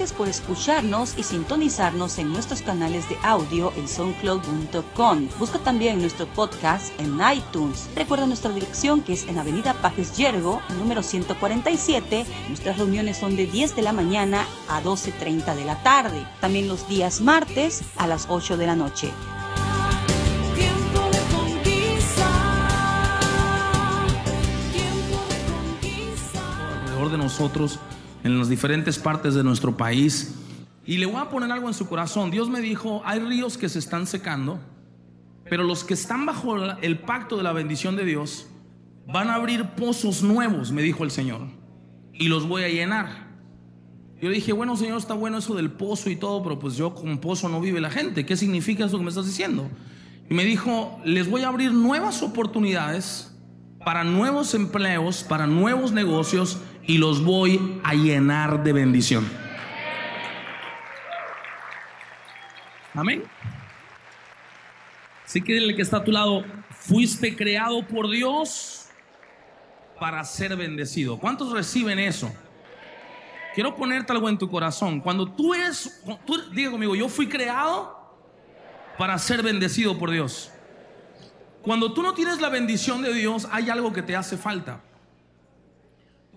Gracias por escucharnos y sintonizarnos en nuestros canales de audio en soundcloud.com. Busca también nuestro podcast en iTunes. Recuerda nuestra dirección que es en Avenida Pajes Yergo, número 147. Nuestras reuniones son de 10 de la mañana a 12.30 de la tarde. También los días martes a las 8 de la noche. alrededor de nosotros en las diferentes partes de nuestro país. Y le voy a poner algo en su corazón. Dios me dijo, hay ríos que se están secando, pero los que están bajo el pacto de la bendición de Dios van a abrir pozos nuevos, me dijo el Señor, y los voy a llenar. Yo dije, bueno, Señor, está bueno eso del pozo y todo, pero pues yo con pozo no vive la gente. ¿Qué significa eso que me estás diciendo? Y me dijo, les voy a abrir nuevas oportunidades para nuevos empleos, para nuevos negocios y los voy a llenar de bendición. Amén. Así que el que está a tu lado, fuiste creado por Dios para ser bendecido. ¿Cuántos reciben eso? Quiero ponerte algo en tu corazón. Cuando tú tú, diga conmigo, yo fui creado para ser bendecido por Dios. Cuando tú no tienes la bendición de Dios, hay algo que te hace falta.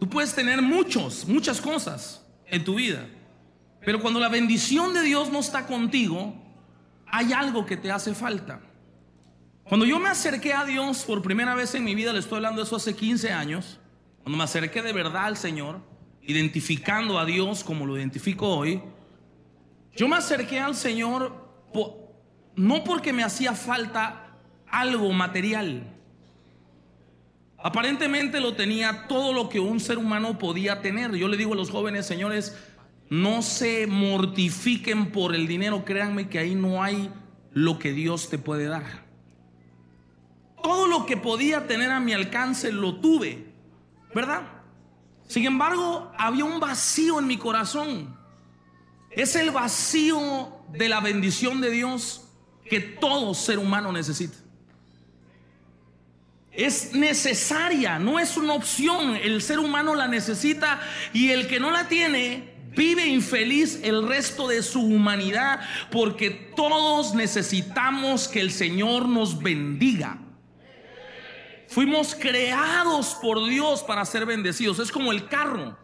Tú puedes tener muchos, muchas cosas en tu vida, pero cuando la bendición de Dios no está contigo, hay algo que te hace falta. Cuando yo me acerqué a Dios por primera vez en mi vida, le estoy hablando de eso hace 15 años, cuando me acerqué de verdad al Señor, identificando a Dios como lo identifico hoy, yo me acerqué al Señor no porque me hacía falta algo material. Aparentemente lo tenía todo lo que un ser humano podía tener. Yo le digo a los jóvenes, señores, no se mortifiquen por el dinero, créanme que ahí no hay lo que Dios te puede dar. Todo lo que podía tener a mi alcance lo tuve, ¿verdad? Sin embargo, había un vacío en mi corazón. Es el vacío de la bendición de Dios que todo ser humano necesita. Es necesaria, no es una opción. El ser humano la necesita y el que no la tiene vive infeliz el resto de su humanidad porque todos necesitamos que el Señor nos bendiga. Fuimos creados por Dios para ser bendecidos. Es como el carro.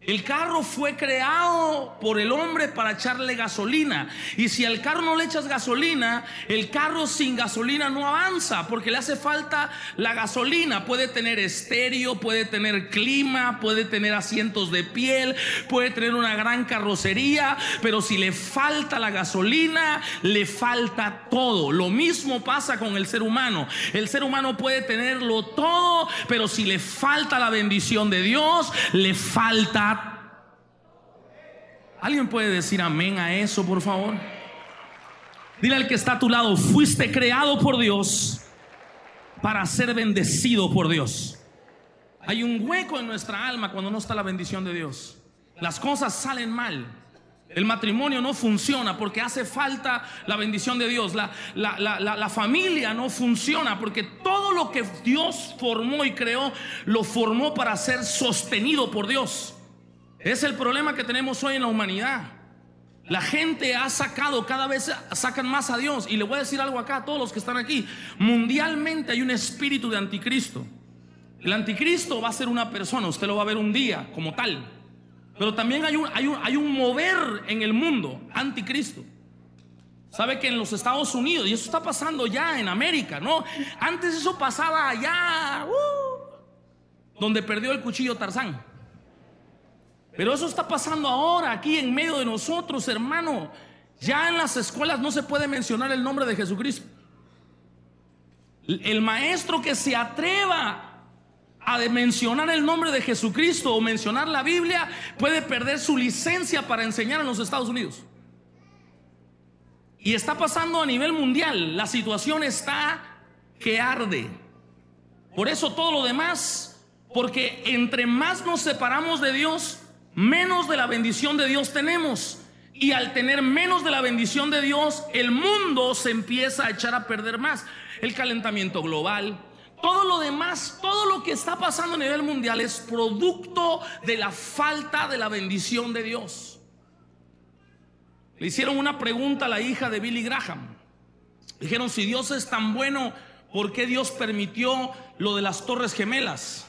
El carro fue creado por el hombre para echarle gasolina. Y si al carro no le echas gasolina, el carro sin gasolina no avanza porque le hace falta la gasolina. Puede tener estéreo, puede tener clima, puede tener asientos de piel, puede tener una gran carrocería, pero si le falta la gasolina, le falta todo. Lo mismo pasa con el ser humano. El ser humano puede tenerlo todo, pero si le falta la bendición de Dios, le falta ¿Alguien puede decir amén a eso, por favor? Dile al que está a tu lado, fuiste creado por Dios para ser bendecido por Dios. Hay un hueco en nuestra alma cuando no está la bendición de Dios. Las cosas salen mal. El matrimonio no funciona porque hace falta la bendición de Dios. La, la, familia no funciona porque todo lo que Dios formó y creó lo formó para ser sostenido por Dios. Es el problema que tenemos hoy en la humanidad. La gente ha sacado, cada vez sacan más a Dios. Y le voy a decir algo acá a todos los que están aquí. Mundialmente hay un espíritu de anticristo. El anticristo va a ser una persona, usted lo va a ver un día como tal. Pero también hay un, hay un, hay un mover en el mundo anticristo. Sabe que en los Estados Unidos, y eso está pasando ya en América, ¿no? Antes eso pasaba allá, uh, donde perdió el cuchillo Tarzán. Pero eso está pasando ahora, aquí en medio de nosotros, hermano. Ya en las escuelas no se puede mencionar el nombre de Jesucristo. El maestro que se atreva a mencionar el nombre de Jesucristo o mencionar la Biblia puede perder su licencia para enseñar en los Estados Unidos. Y está pasando a nivel mundial. La situación está que arde. Por eso todo lo demás, porque entre más nos separamos de Dios, menos de la bendición de Dios tenemos. Y al tener menos de la bendición de Dios, el mundo se empieza a echar a perder más. El calentamiento global, todo lo demás, todo lo que está pasando a nivel mundial es producto de la falta de la bendición de Dios. Le hicieron una pregunta a la hija de Billy Graham. Dijeron, si Dios es tan bueno, ¿por qué Dios permitió lo de las Torres Gemelas?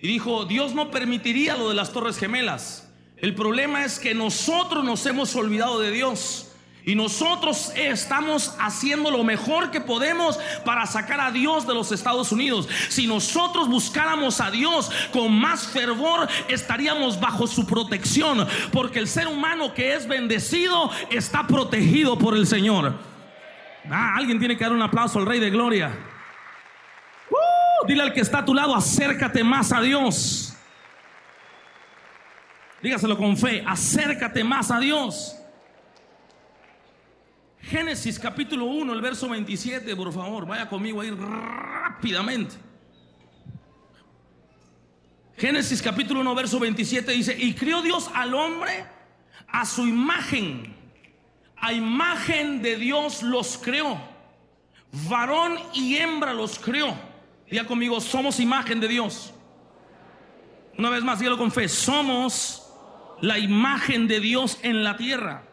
Y dijo, Dios no permitiría lo de las Torres Gemelas. El problema es que nosotros nos hemos olvidado de Dios. Y nosotros estamos haciendo lo mejor que podemos para sacar a Dios de los Estados Unidos. Si nosotros buscáramos a Dios con más fervor, estaríamos bajo su protección. Porque el ser humano que es bendecido está protegido por el Señor. Ah, alguien tiene que dar un aplauso al Rey de Gloria. Dile al que está a tu lado, acércate más a Dios. Dígaselo con fe, acércate más a Dios. Génesis capítulo 1, el verso 27, por favor, vaya conmigo ahí rápidamente. Génesis capítulo 1, verso 27 dice, y crió Dios al hombre a su imagen, a imagen de Dios los creó, varón y hembra los creó. Diga conmigo, somos imagen de Dios. Una vez más, dígalo con fe, somos la imagen de Dios en la tierra.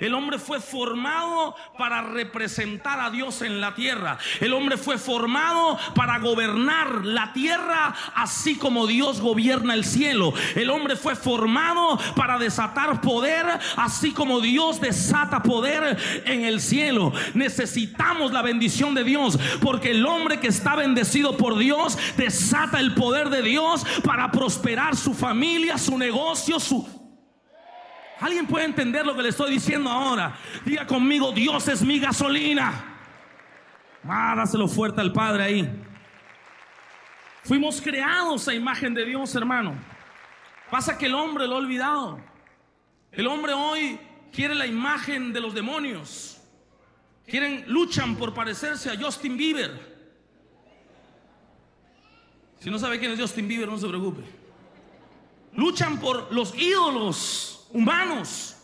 El hombre fue formado para representar a Dios en la tierra. El hombre fue formado para gobernar la tierra así como Dios gobierna el cielo. El hombre fue formado para desatar poder así como Dios desata poder en el cielo. Necesitamos la bendición de Dios porque el hombre que está bendecido por Dios desata el poder de Dios para prosperar su familia, su negocio, su ¿Alguien puede entender lo que le estoy diciendo ahora? Diga conmigo, Dios es mi gasolina. Ah, dáselo fuerte al Padre ahí. Fuimos creados a imagen de Dios, hermano. Pasa que el hombre lo ha olvidado. El hombre hoy quiere la imagen de los demonios. Quieren, luchan por parecerse a Justin Bieber. Si no sabe quién es Justin Bieber, no se preocupe. Luchan por los ídolos humanos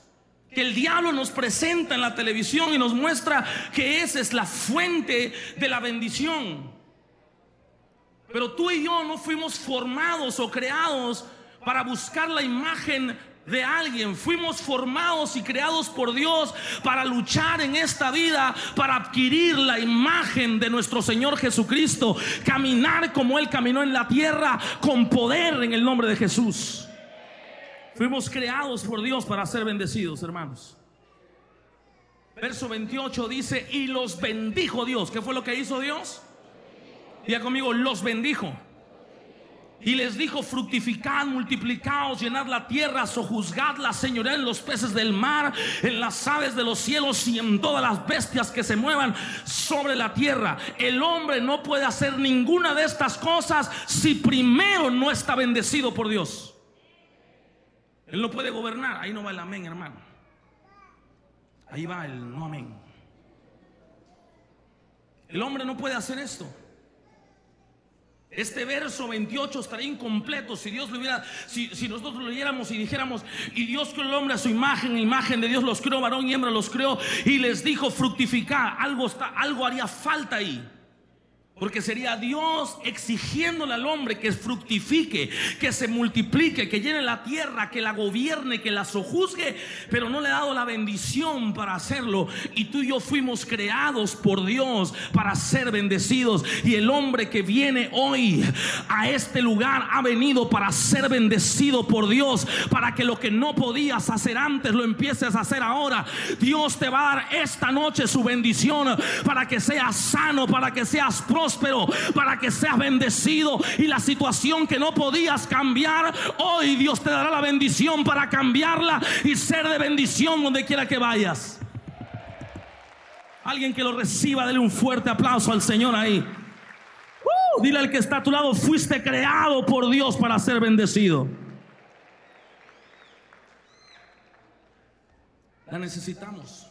que el diablo nos presenta en la televisión y nos muestra que esa es la fuente de la bendición. Pero tú y yo no fuimos formados o creados para buscar la imagen de alguien. Fuimos formados y creados por Dios para luchar en esta vida, para adquirir la imagen de nuestro Señor Jesucristo, caminar como Él caminó en la tierra con poder en el nombre de Jesús. Fuimos creados por Dios para ser bendecidos, hermanos. Verso 28 dice, y los bendijo Dios. ¿Qué fue lo que hizo Dios? Diga conmigo, los bendijo. Y les dijo, fructificad, multiplicaos, llenad la tierra, sojuzgadla, señoré en los peces del mar, en las aves de los cielos y en todas las bestias que se muevan sobre la tierra. El hombre no puede hacer ninguna de estas cosas si primero no está bendecido por Dios. Él no puede gobernar. Ahí no va el amén, hermano. Ahí va el no amén. El hombre no puede hacer esto. Este verso 28 estaría incompleto si Dios lo hubiera, si, si, nosotros lo leyéramos y dijéramos, y Dios creó el hombre a su imagen, imagen de Dios los creó, varón y hembra los creó, y les dijo fructificar. Algo, está, algo haría falta ahí. Porque sería Dios exigiéndole al hombre que fructifique, que se multiplique, que llene la tierra, que la gobierne, que la sojuzgue, pero no le ha dado la bendición para hacerlo. Y tú y yo fuimos creados por Dios para ser bendecidos. Y el hombre que viene hoy a este lugar ha venido para ser bendecido por Dios, para que lo que no podías hacer antes lo empieces a hacer ahora. Dios te va a dar esta noche su bendición para que seas sano, para que seas próspero próspero, para que seas bendecido y la situación que no podías cambiar, hoy Dios te dará la bendición para cambiarla y ser de bendición donde quiera que vayas. Alguien que lo reciba, dele un fuerte aplauso al Señor ahí. Uh, dile al que está a tu lado, fuiste creado por Dios para ser bendecido. La necesitamos.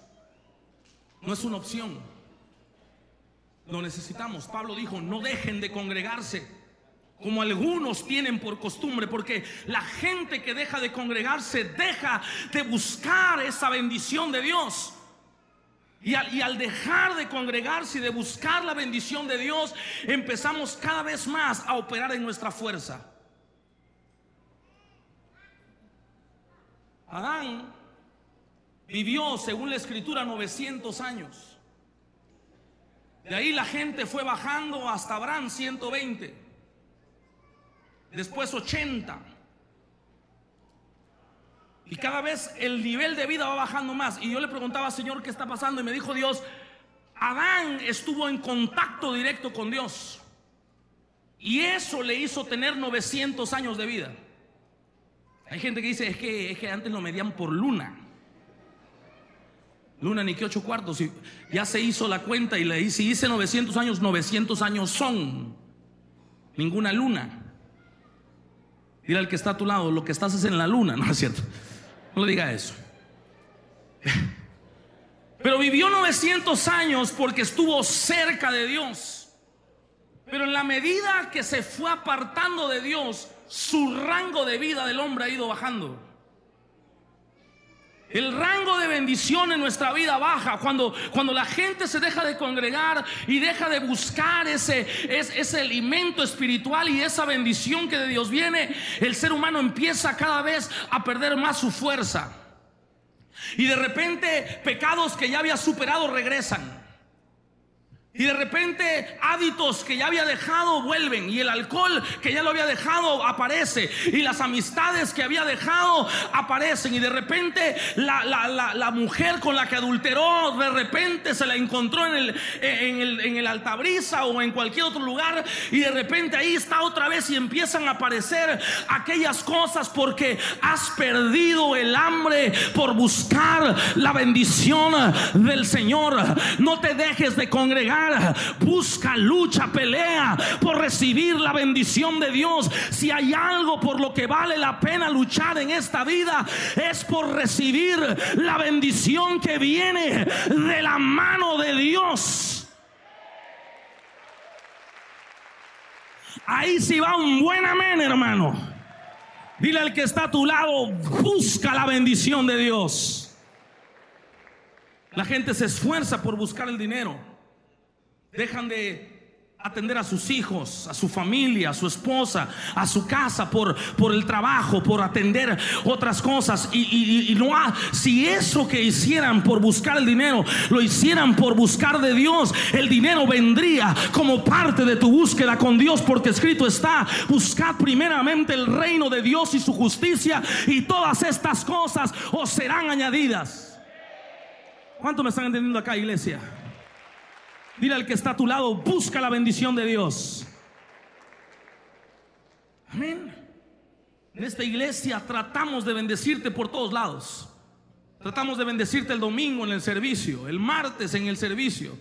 No es una opción. Lo necesitamos. Pablo dijo, no dejen de congregarse como algunos tienen por costumbre, porque la gente que deja de congregarse deja de buscar esa bendición de Dios. Y al, y al, dejar de congregarse y de buscar la bendición de Dios, empezamos cada vez más a operar en nuestra fuerza. vivió, según la escritura, 900 años. De ahí la gente fue bajando hasta Abraham 120. Después 80. Y cada vez el nivel de vida va bajando más. Y yo le preguntaba, Señor, ¿qué está pasando? Y me dijo Dios, Adán estuvo en contacto directo con Dios. Y eso le hizo tener 900 años de vida. Hay gente que dice, es que, es que antes lo medían por luna. Luna ni que ocho cuartos. Y ya se hizo la cuenta y le dice, si hice 900 años, 900 años son. Ninguna luna. Dile al que está a tu lado, lo que estás es en la luna, ¿no es cierto? No le diga eso. Pero vivió 900 años porque estuvo cerca de Dios. Pero en la medida que se fue apartando de Dios, su rango de vida del hombre ha ido bajando. El rango de bendición en nuestra vida baja cuando, cuando la gente se deja de congregar y deja de buscar ese, ese alimento espiritual y esa bendición que de Dios viene. El ser humano empieza cada vez a perder más su fuerza. Y de repente pecados que ya había superado regresan. Y de repente hábitos que ya había dejado vuelven. Y el alcohol que ya lo había dejado aparece. Y las amistades que había dejado aparecen. Y de repente la, mujer con la que adulteró, de repente se la encontró en el, en, el, en el altabrisa o en cualquier otro lugar. Y de repente ahí está otra vez y empiezan a aparecer aquellas cosas porque has perdido el hambre por buscar la bendición del Señor. No te dejes de congregar busca, lucha, pelea por recibir la bendición de Dios. Si hay algo por lo que vale la pena luchar en esta vida, es por recibir la bendición que viene de la mano de Dios. Ahí sí va un buen amén, hermano. Dile al que está a tu lado, busca la bendición de Dios. La gente se esfuerza por buscar el dinero dejan de atender a sus hijos, a su familia, a su esposa, a su casa por, por el trabajo, por atender otras cosas. Y, no si eso que hicieran por buscar el dinero, lo hicieran por buscar de Dios, el dinero vendría como parte de tu búsqueda con Dios, porque escrito está, buscad primeramente el reino de Dios y su justicia, y todas estas cosas os serán añadidas. ¿Cuánto me están entendiendo acá, iglesia? Dile al que está a tu lado, busca la bendición de Dios. Amén. En esta iglesia tratamos de bendecirte por todos lados. Tratamos de bendecirte el domingo en el servicio, el martes en el servicio,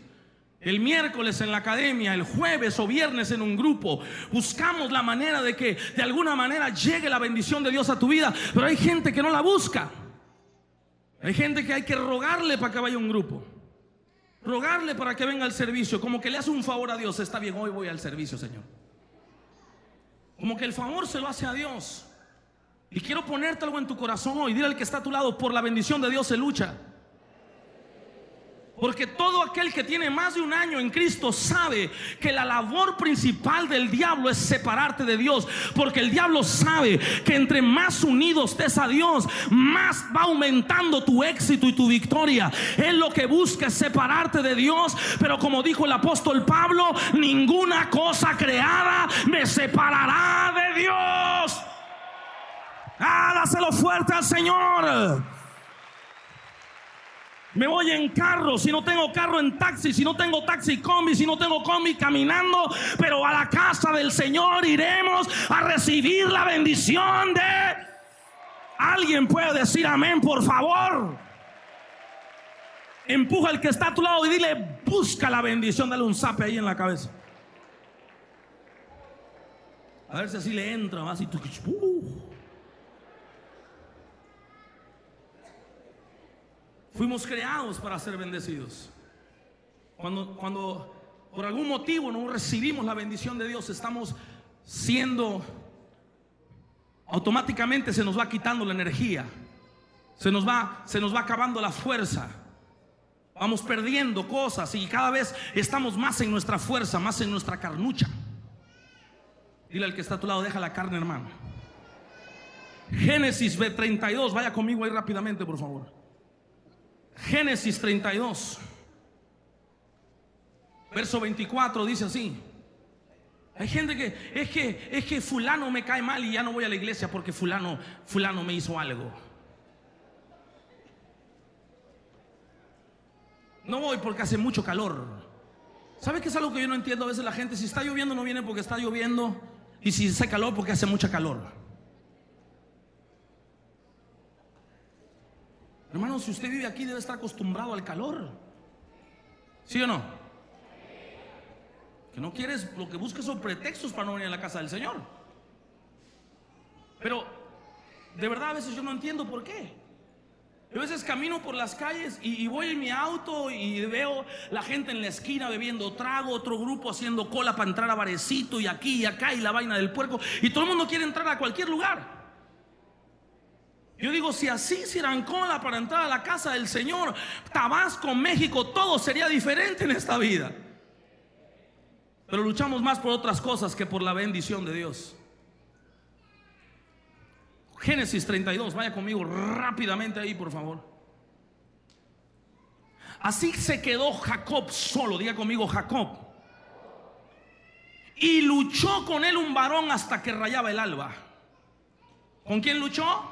el miércoles en la academia, el jueves o viernes en un grupo. Buscamos la manera de que de alguna manera llegue la bendición de Dios a tu vida, pero hay gente que no la busca. Hay gente que hay que rogarle para que vaya a un grupo rogarle para que venga al servicio, como que le hace un favor a Dios, está bien, hoy voy al servicio, Señor. Como que el favor se lo hace a Dios. Y quiero ponerte algo en tu corazón hoy, dile al que está a tu lado, por la bendición de Dios se lucha. Porque todo aquel que tiene más de un año en Cristo sabe que la labor principal del diablo es separarte de Dios. Porque el diablo sabe que entre más unidos estés a Dios, más va aumentando tu éxito y tu victoria. Él lo que busca es separarte de Dios. Pero como dijo el apóstol Pablo, ninguna cosa creada me separará de Dios. Hágaselo fuerte al Señor. Me voy en carro, si no tengo carro en taxi, si no tengo taxi combi, si no tengo combi caminando, pero a la casa del Señor iremos a recibir la bendición de... Alguien puede decir amén, por favor. Empuja al que está a tu lado y dile, busca la bendición, dale un zape ahí en la cabeza. A ver si así le entra, más y tú... Fuimos creados para ser bendecidos. Cuando, cuando por algún motivo no recibimos la bendición de Dios, estamos siendo, automáticamente se nos va quitando la energía, se nos va, se nos va acabando la fuerza. Vamos perdiendo cosas y cada vez estamos más en nuestra fuerza, más en nuestra carnucha. Dile al que está a tu lado, deja la carne, hermano. Génesis B32, vaya conmigo ahí rápidamente, por favor. Génesis 32. Verso 24 dice así. Hay gente que es que es que fulano me cae mal y ya no voy a la iglesia porque fulano fulano me hizo algo. No voy porque hace mucho calor. ¿Sabe qué es algo que yo no entiendo? A veces la gente si está lloviendo no viene porque está lloviendo y si hace calor porque hace mucha calor. Hermano, si usted vive aquí debe estar acostumbrado al calor. ¿Sí o no? Que no quieres, lo que busques son pretextos para no venir a la casa del Señor. Pero de verdad a veces yo no entiendo por qué. Yo a veces camino por las calles y, voy en mi auto y veo la gente en la esquina bebiendo trago, otro grupo haciendo cola para entrar a barecito y aquí y acá y la vaina del puerco. Y todo el mundo quiere entrar a cualquier lugar. Yo digo, si así hicieran cola para entrar a la casa del Señor, Tabasco, México, todo sería diferente en esta vida. Pero luchamos más por otras cosas que por la bendición de Dios. Génesis 32, vaya conmigo rápidamente ahí, por favor. Así se quedó Jacob solo, diga conmigo Jacob. Y luchó con él un varón hasta que rayaba el alba. ¿Con quién luchó?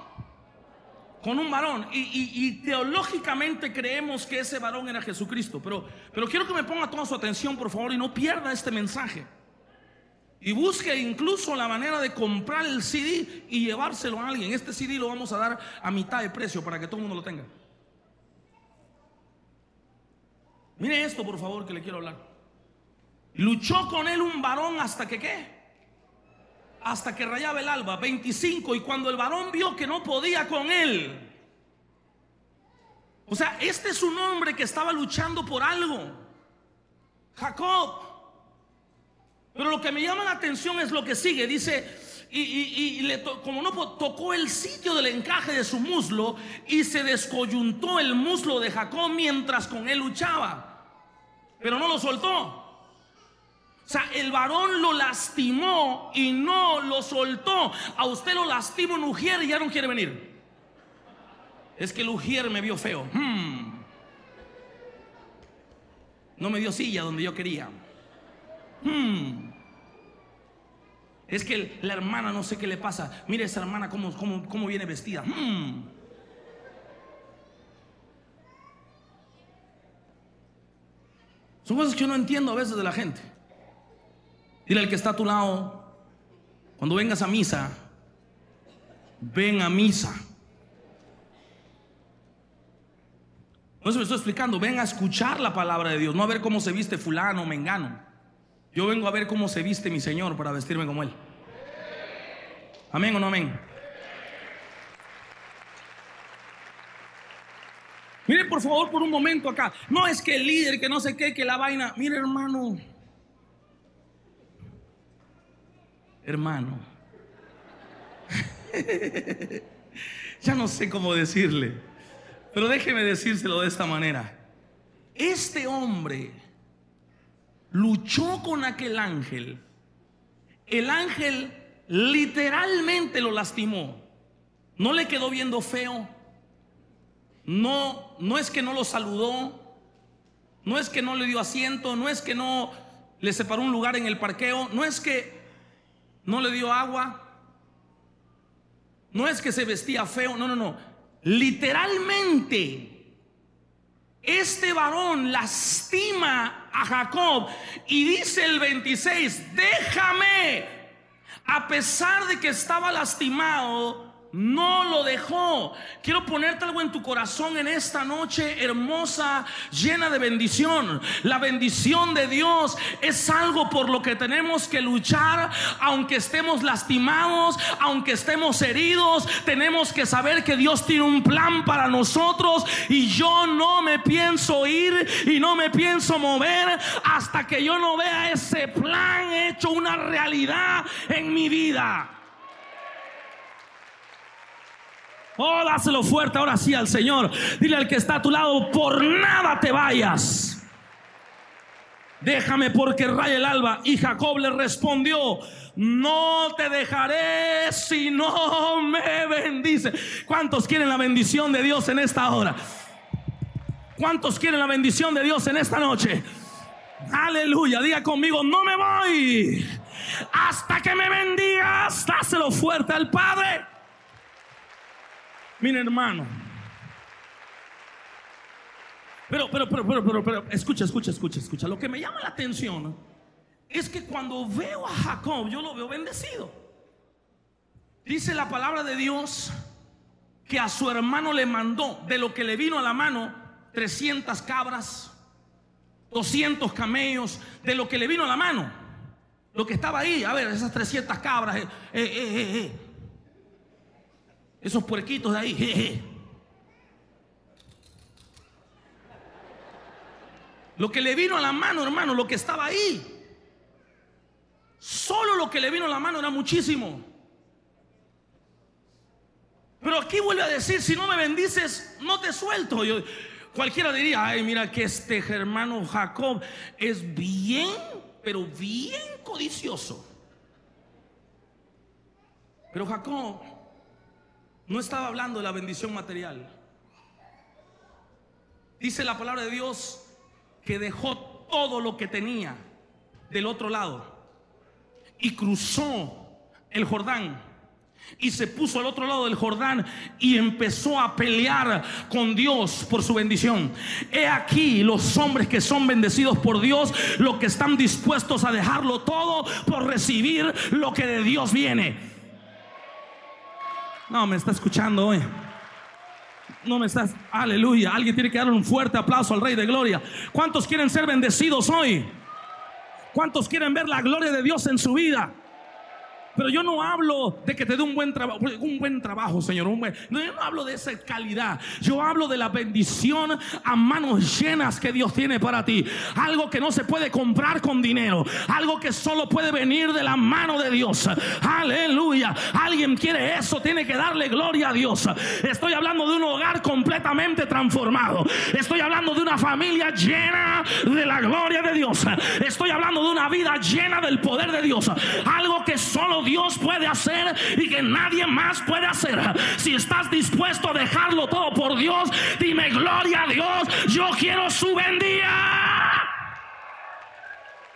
Con un varón. Y, teológicamente creemos que ese varón era Jesucristo. Pero, pero quiero que me ponga toda su atención, por favor, y no pierda este mensaje. Y busque incluso la manera de comprar el CD y llevárselo a alguien. Este CD lo vamos a dar a mitad de precio para que todo el mundo lo tenga. Mire esto, por favor, que le quiero hablar. Luchó con él un varón hasta que qué? Hasta que rayaba el alba, 25, y cuando el varón vio que no podía con él, o sea, este es un hombre que estaba luchando por algo, Jacob. Pero lo que me llama la atención es lo que sigue, dice, y, le como no tocó el sitio del encaje de su muslo y se descoyuntó el muslo de Jacob mientras con él luchaba, pero no lo soltó. O sea, el varón lo lastimó y no lo soltó. A usted lo lastimó un ujier y ya no quiere venir. Es que el ujier me vio feo. Hmm. No me dio silla donde yo quería. Hmm. Es que la hermana no sé qué le pasa. Mire esa hermana cómo, cómo, viene vestida. Hmm. Son cosas que yo no entiendo a veces de la gente. Dile al que está a tu lado, cuando vengas a misa, ven a misa. No se me estoy explicando, ven a escuchar la palabra de Dios, no a ver cómo se viste fulano mengano. Yo vengo a ver cómo se viste mi Señor para vestirme como Él. Amén o no amén. Mire por favor por un momento acá. No es que el líder, que no sé qué, que la vaina. Mire hermano, hermano. ya no sé cómo decirle, pero déjeme decírselo de esta manera. Este hombre luchó con aquel ángel. El ángel literalmente lo lastimó. No le quedó viendo feo. No, no es que no lo saludó. No es que no le dio asiento. No es que no le separó un lugar en el parqueo. No es que no le dio agua. No es que se vestía feo, no, no, no. Literalmente, este varón lastima a Jacob y dice el 26, déjame, a pesar de que estaba lastimado, no lo dejó. Quiero ponerte algo en tu corazón en esta noche hermosa, llena de bendición. La bendición de Dios es algo por lo que tenemos que luchar, aunque estemos lastimados, aunque estemos heridos. Tenemos que saber que Dios tiene un plan para nosotros y yo no me pienso ir y no me pienso mover hasta que yo no vea ese plan hecho una realidad en mi vida. Oh, dáselo fuerte ahora sí al Señor. Dile al que está a tu lado, por nada te vayas. Déjame porque raya el alba. Y Jacob le respondió, no te dejaré si no me bendice. ¿Cuántos quieren la bendición de Dios en esta hora? ¿Cuántos quieren la bendición de Dios en esta noche? Aleluya, diga conmigo, no me voy hasta que me bendigas. Dáselo fuerte al Padre. Mira hermano. Pero, pero, pero, pero, pero, pero, escucha, escucha, escucha, escucha. Lo que me llama la atención es que cuando veo a Jacob, yo lo veo bendecido. Dice la palabra de Dios que a su hermano le mandó de lo que le vino a la mano 300 cabras, 200 camellos, de lo que le vino a la mano. Lo que estaba ahí, a ver, esas 300 cabras, eh, eh, eh, eh esos puerquitos de ahí. Lo que le vino a la mano, hermano, lo que estaba ahí. Solo lo que le vino a la mano era muchísimo. Pero aquí vuelve a decir, si no me bendices, no te suelto. Yo, cualquiera diría, ay, mira que este hermano Jacob es bien, pero bien codicioso. Pero Jacob no estaba hablando de la bendición material. Dice la palabra de Dios que dejó todo lo que tenía del otro lado y cruzó el Jordán y se puso al otro lado del Jordán y empezó a pelear con Dios por su bendición. He aquí los hombres que son bendecidos por Dios, los que están dispuestos a dejarlo todo por recibir lo que de Dios viene. No, me está escuchando hoy. No me estás, aleluya. Alguien tiene que darle un fuerte aplauso al Rey de Gloria. ¿Cuántos quieren ser bendecidos hoy? ¿Cuántos quieren ver la gloria de Dios en su vida? Pero yo no hablo de que te dé un buen trabajo, un buen trabajo, Señor. No, yo no hablo de esa calidad. Yo hablo de la bendición a manos llenas que Dios tiene para ti. Algo que no se puede comprar con dinero. Algo que solo puede venir de la mano de Dios. Aleluya. Alguien quiere eso, tiene que darle gloria a Dios. Estoy hablando de un hogar completamente transformado. Estoy hablando de una familia llena de la gloria de Dios. Estoy hablando de una vida llena del poder de Dios. Algo que solo Dios Dios puede hacer y que nadie más puede hacer. Si estás dispuesto a dejarlo todo por Dios, dime gloria a Dios, yo quiero su bendía.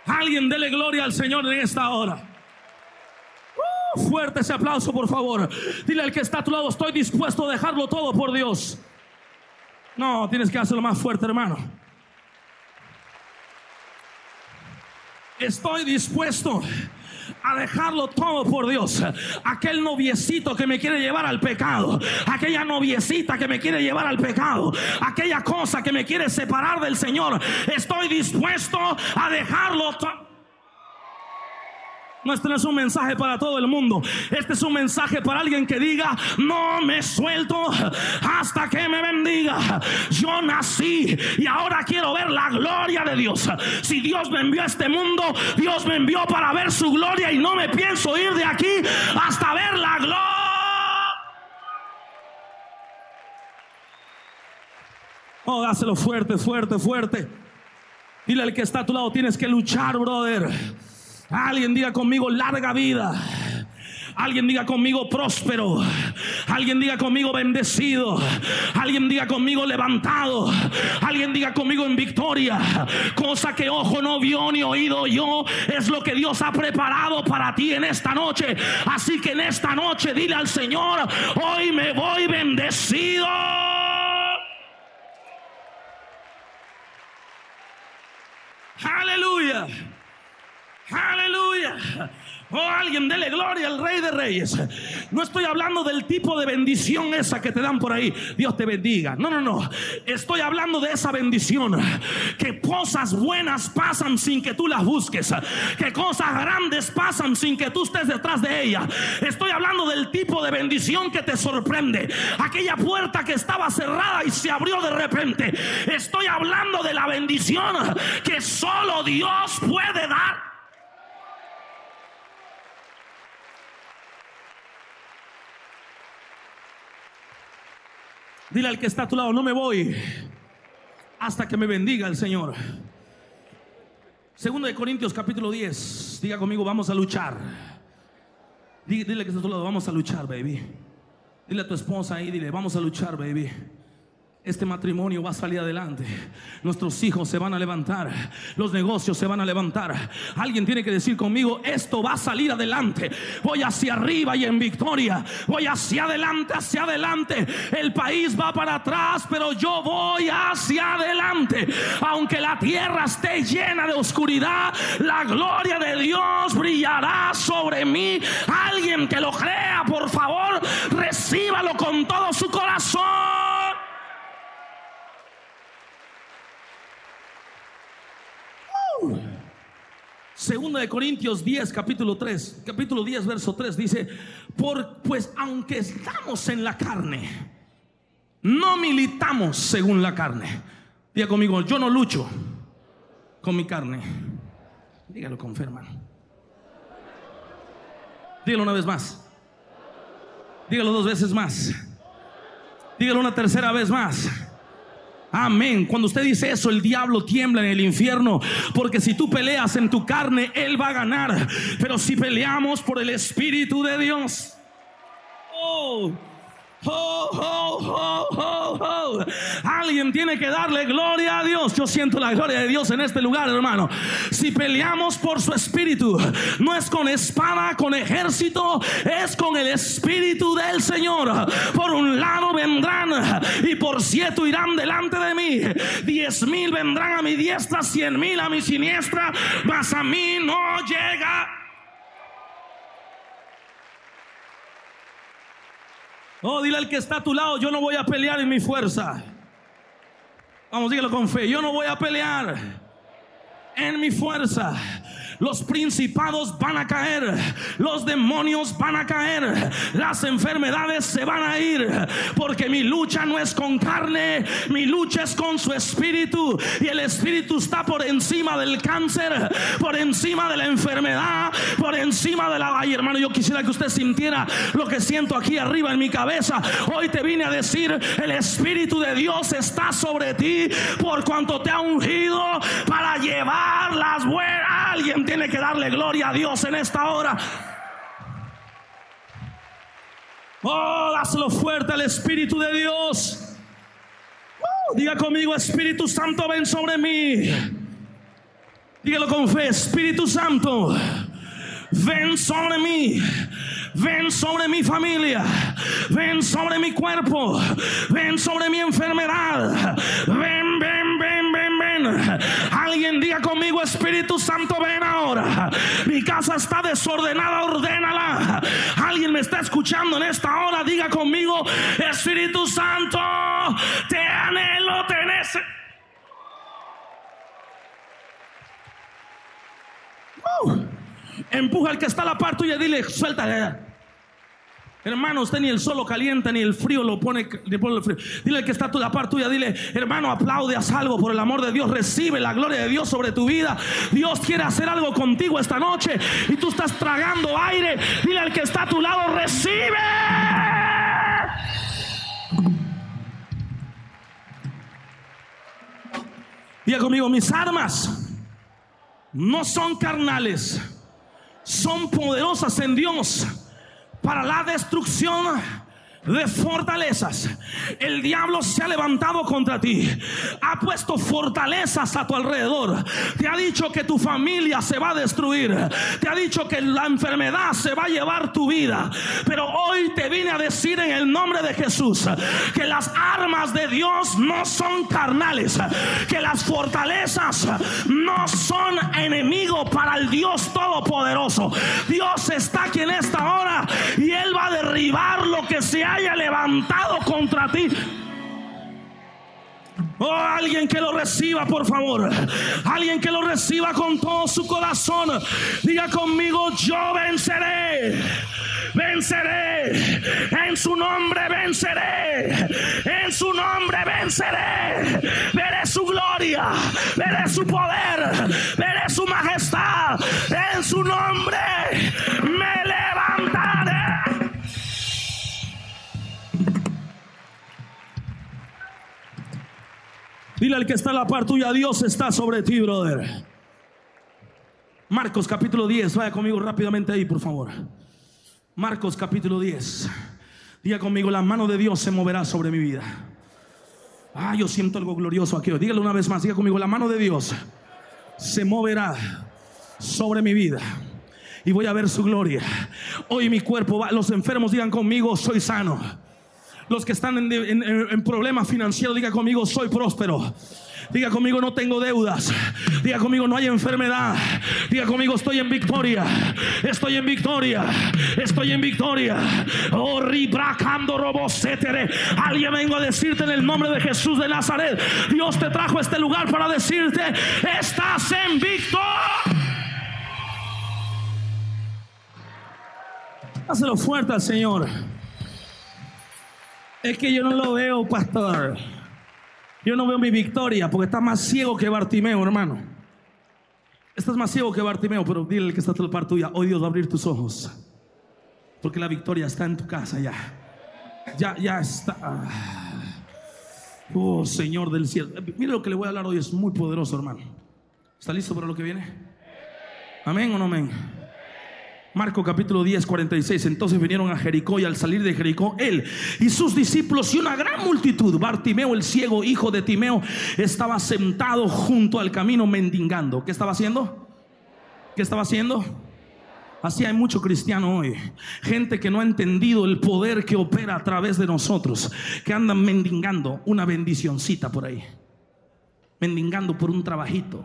Alguien dele gloria al Señor en esta hora. Uh, fuerte ese aplauso, por favor. Dile al que está a tu lado, estoy dispuesto a dejarlo todo por Dios. No, tienes que hacerlo más fuerte, hermano. Estoy dispuesto a dejarlo todo por Dios. Aquel noviecito que me quiere llevar al pecado, aquella noviecita que me quiere llevar al pecado, aquella cosa que me quiere separar del Señor, estoy dispuesto a dejarlo todo. No, este no es un mensaje para todo el mundo. Este es un mensaje para alguien que diga, no me suelto hasta que me bendiga. Yo nací y ahora quiero ver la gloria de Dios. Si Dios me envió a este mundo, Dios me envió para ver su gloria y no me pienso ir de aquí hasta ver la gloria. Oh, dáselo fuerte, fuerte, fuerte. Dile al que está a tu lado, tienes que luchar, brother. Alguien diga conmigo larga vida. Alguien diga conmigo próspero. Alguien diga conmigo bendecido. Alguien diga conmigo levantado. Alguien diga conmigo en victoria. Cosa que ojo no vio ni oído yo. Es lo que Dios ha preparado para ti en esta noche. Así que en esta noche dile al Señor, hoy me voy bendecido. Aleluya. Oh, alguien dele gloria al Rey de Reyes. No estoy hablando del tipo de bendición esa que te dan por ahí. Dios te bendiga. No, no, no. Estoy hablando de esa bendición. Que cosas buenas pasan sin que tú las busques. Que cosas grandes pasan sin que tú estés detrás de ella. Estoy hablando del tipo de bendición que te sorprende. Aquella puerta que estaba cerrada y se abrió de repente. Estoy hablando de la bendición que solo Dios puede dar. Dile al que está a tu lado, no me voy hasta que me bendiga el Señor. Segundo de Corintios capítulo 10. Diga conmigo, vamos a luchar. Dile, que está a tu lado, vamos a luchar, baby. Dile a tu esposa ahí, dile, vamos a luchar, baby. Este matrimonio va a salir adelante. Nuestros hijos se van a levantar. Los negocios se van a levantar. Alguien tiene que decir conmigo, esto va a salir adelante. Voy hacia arriba y en victoria. Voy hacia adelante, hacia adelante. El país va para atrás, pero yo voy hacia adelante. Aunque la tierra esté llena de oscuridad, la gloria de Dios brillará sobre mí. Alguien que lo crea, por favor, recíbalo con todo su corazón. Segunda de Corintios 10, capítulo 3, capítulo 10, verso 3 dice, por, pues aunque estamos en la carne, no militamos según la carne. Diga conmigo, yo no lucho con mi carne. Dígalo con fe, Dígalo una vez más. Dígalo dos veces más. Dígalo una tercera vez más. Amén. Cuando usted dice eso, el diablo tiembla en el infierno. Porque si tú peleas en tu carne, Él va a ganar. Pero si peleamos por el Espíritu de Dios. Oh. Alguien tiene que darle gloria a Dios. Yo siento la gloria de Dios en este lugar, hermano. Si peleamos por su espíritu, no es con espada, con ejército, es con el espíritu del Señor. Por un lado vendrán y por siete irán delante de mí. Diez mil vendrán a mi diestra, cien mil a mi siniestra, mas a mí no llega Oh, dile al que está a tu lado, yo no voy a pelear en mi fuerza. Vamos, dígalo con fe. Yo no voy a pelear en mi fuerza. Los principados van a caer, los demonios van a caer, las enfermedades se van a ir, porque mi lucha no es con carne, mi lucha es con su espíritu. Y el espíritu está por encima del cáncer, por encima de la enfermedad, por encima de la... Ay hermano, yo quisiera que usted sintiera lo que siento aquí arriba en mi cabeza. Hoy te vine a decir, el espíritu de Dios está sobre ti por cuanto te ha ungido para llevar las buenas. Alguien tiene que darle gloria a Dios en esta hora. Oh, dáselo fuerte al Espíritu de Dios. Uh, diga conmigo, Espíritu Santo, ven sobre mí. Dígalo con fe, Espíritu Santo, ven sobre mí. Ven sobre mi familia. Ven sobre mi cuerpo. Ven sobre mi enfermedad. Ven, ven, ven, Alguien diga conmigo, Espíritu Santo, ven ahora. Mi casa está desordenada, ordénala. Alguien me está escuchando en esta hora. Diga conmigo, Espíritu Santo, te anhelo, te necesito. Empuja al que está a la par tuya y dile, suéltale. Hermano, usted ni el sol lo calienta, ni el frío lo pone. Dile al que está a la par tuya, dile, hermano, aplaude a salvo por el amor de Dios. Recibe la gloria de Dios sobre tu vida. Dios quiere hacer algo contigo esta noche y tú estás tragando aire. Dile al que está a tu lado, recibe. Diga conmigo, mis armas no son carnales son poderosas en Dios para la destrucción de fortalezas. El diablo se ha levantado contra ti. Ha puesto fortalezas a tu alrededor. Te ha dicho que tu familia se va a destruir. Te ha dicho que la enfermedad se va a llevar tu vida. Pero hoy te vine a decir en el nombre de Jesús que las armas de Dios no son carnales. Que las fortalezas no son enemigo para el Dios Todopoderoso. Dios está aquí en esta hora y Él va a derribar lo que se ha haya levantado contra ti. Oh, alguien que lo reciba, por favor. Alguien que lo reciba con todo su corazón. Diga conmigo, yo venceré. Venceré. En su nombre venceré. En su nombre venceré. Veré su gloria. Veré su poder. Veré su majestad. En su nombre me Dile al que está a la par tuya, Dios está sobre ti, brother. Marcos capítulo 10, vaya conmigo rápidamente ahí, por favor. Marcos capítulo 10. Diga conmigo, la mano de Dios se moverá sobre mi vida. Ah, yo siento algo glorioso aquí. Dígalo una vez más, diga conmigo, la mano de Dios se moverá sobre mi vida y voy a ver su gloria. Hoy mi cuerpo va, los enfermos digan conmigo, soy sano. Los que están en, problemas financieros, digan conmigo, soy próspero. Diga conmigo, no tengo deudas. Diga conmigo, no hay enfermedad. Diga conmigo, estoy en victoria. Estoy en victoria. Estoy en victoria. Oh, ribracando robosetere. Alguien vengo a decirte en el nombre de Jesús de Nazaret. Dios te trajo a este lugar para decirte, estás en victoria. Hazlo fuerte al Señor. Es que yo no lo veo, pastor. Yo no veo mi victoria porque está más ciego que Bartimeo, hermano. Estás más ciego que Bartimeo, pero dile que está a la parte tuya. Hoy Dios va a abrir tus ojos. Porque la victoria está en tu casa ya. Ya, ya está. Oh, Señor del cielo. Mire lo que le voy a hablar hoy, es muy poderoso, hermano. ¿Está listo para lo que viene? Amén o no amén. Marco capítulo 10, 46. Entonces vinieron a Jericó y al salir de Jericó, él y sus discípulos y una gran multitud, Bartimeo el ciego, hijo de Timeo, estaba sentado junto al camino mendigando. ¿Qué estaba haciendo? ¿Qué estaba haciendo? Así hay mucho cristiano hoy. Gente que no ha entendido el poder que opera a través de nosotros. Que andan mendigando una bendicioncita por ahí. Mendigando por un trabajito.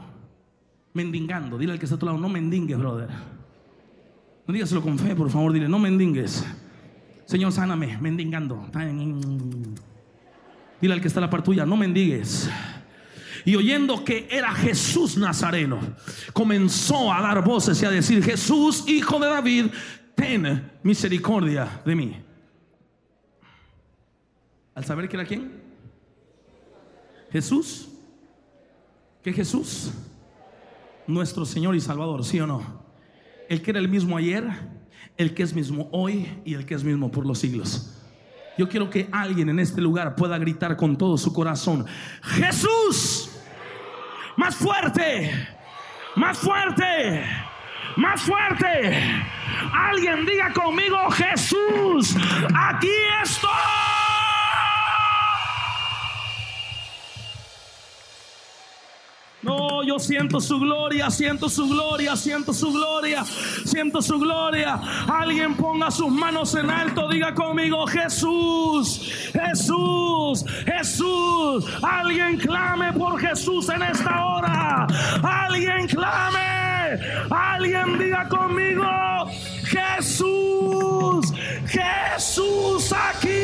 Mendigando. Dile al que está a tu lado, no mendingues, brother. No dígaselo con fe, por favor, dile, no mendingues. Señor, sáname, mendigando. Dile al que está a la par tuya, no mendigues. Y oyendo que era Jesús Nazareno, comenzó a dar voces y a decir, Jesús, hijo de David, ten misericordia de mí. Al saber que era quién? Jesús. ¿Qué Jesús? Nuestro Señor y Salvador, ¿sí o no? El que era el mismo ayer, el que es mismo hoy y el que es mismo por los siglos. Yo quiero que alguien en este lugar pueda gritar con todo su corazón, Jesús, más fuerte, más fuerte, más fuerte. Alguien diga conmigo, Jesús, aquí estoy. Yo siento su gloria, siento su gloria, siento su gloria, siento su gloria. Alguien ponga sus manos en alto, diga conmigo, Jesús, Jesús, Jesús. Alguien clame por Jesús en esta hora. Alguien clame. Alguien diga conmigo, Jesús, Jesús aquí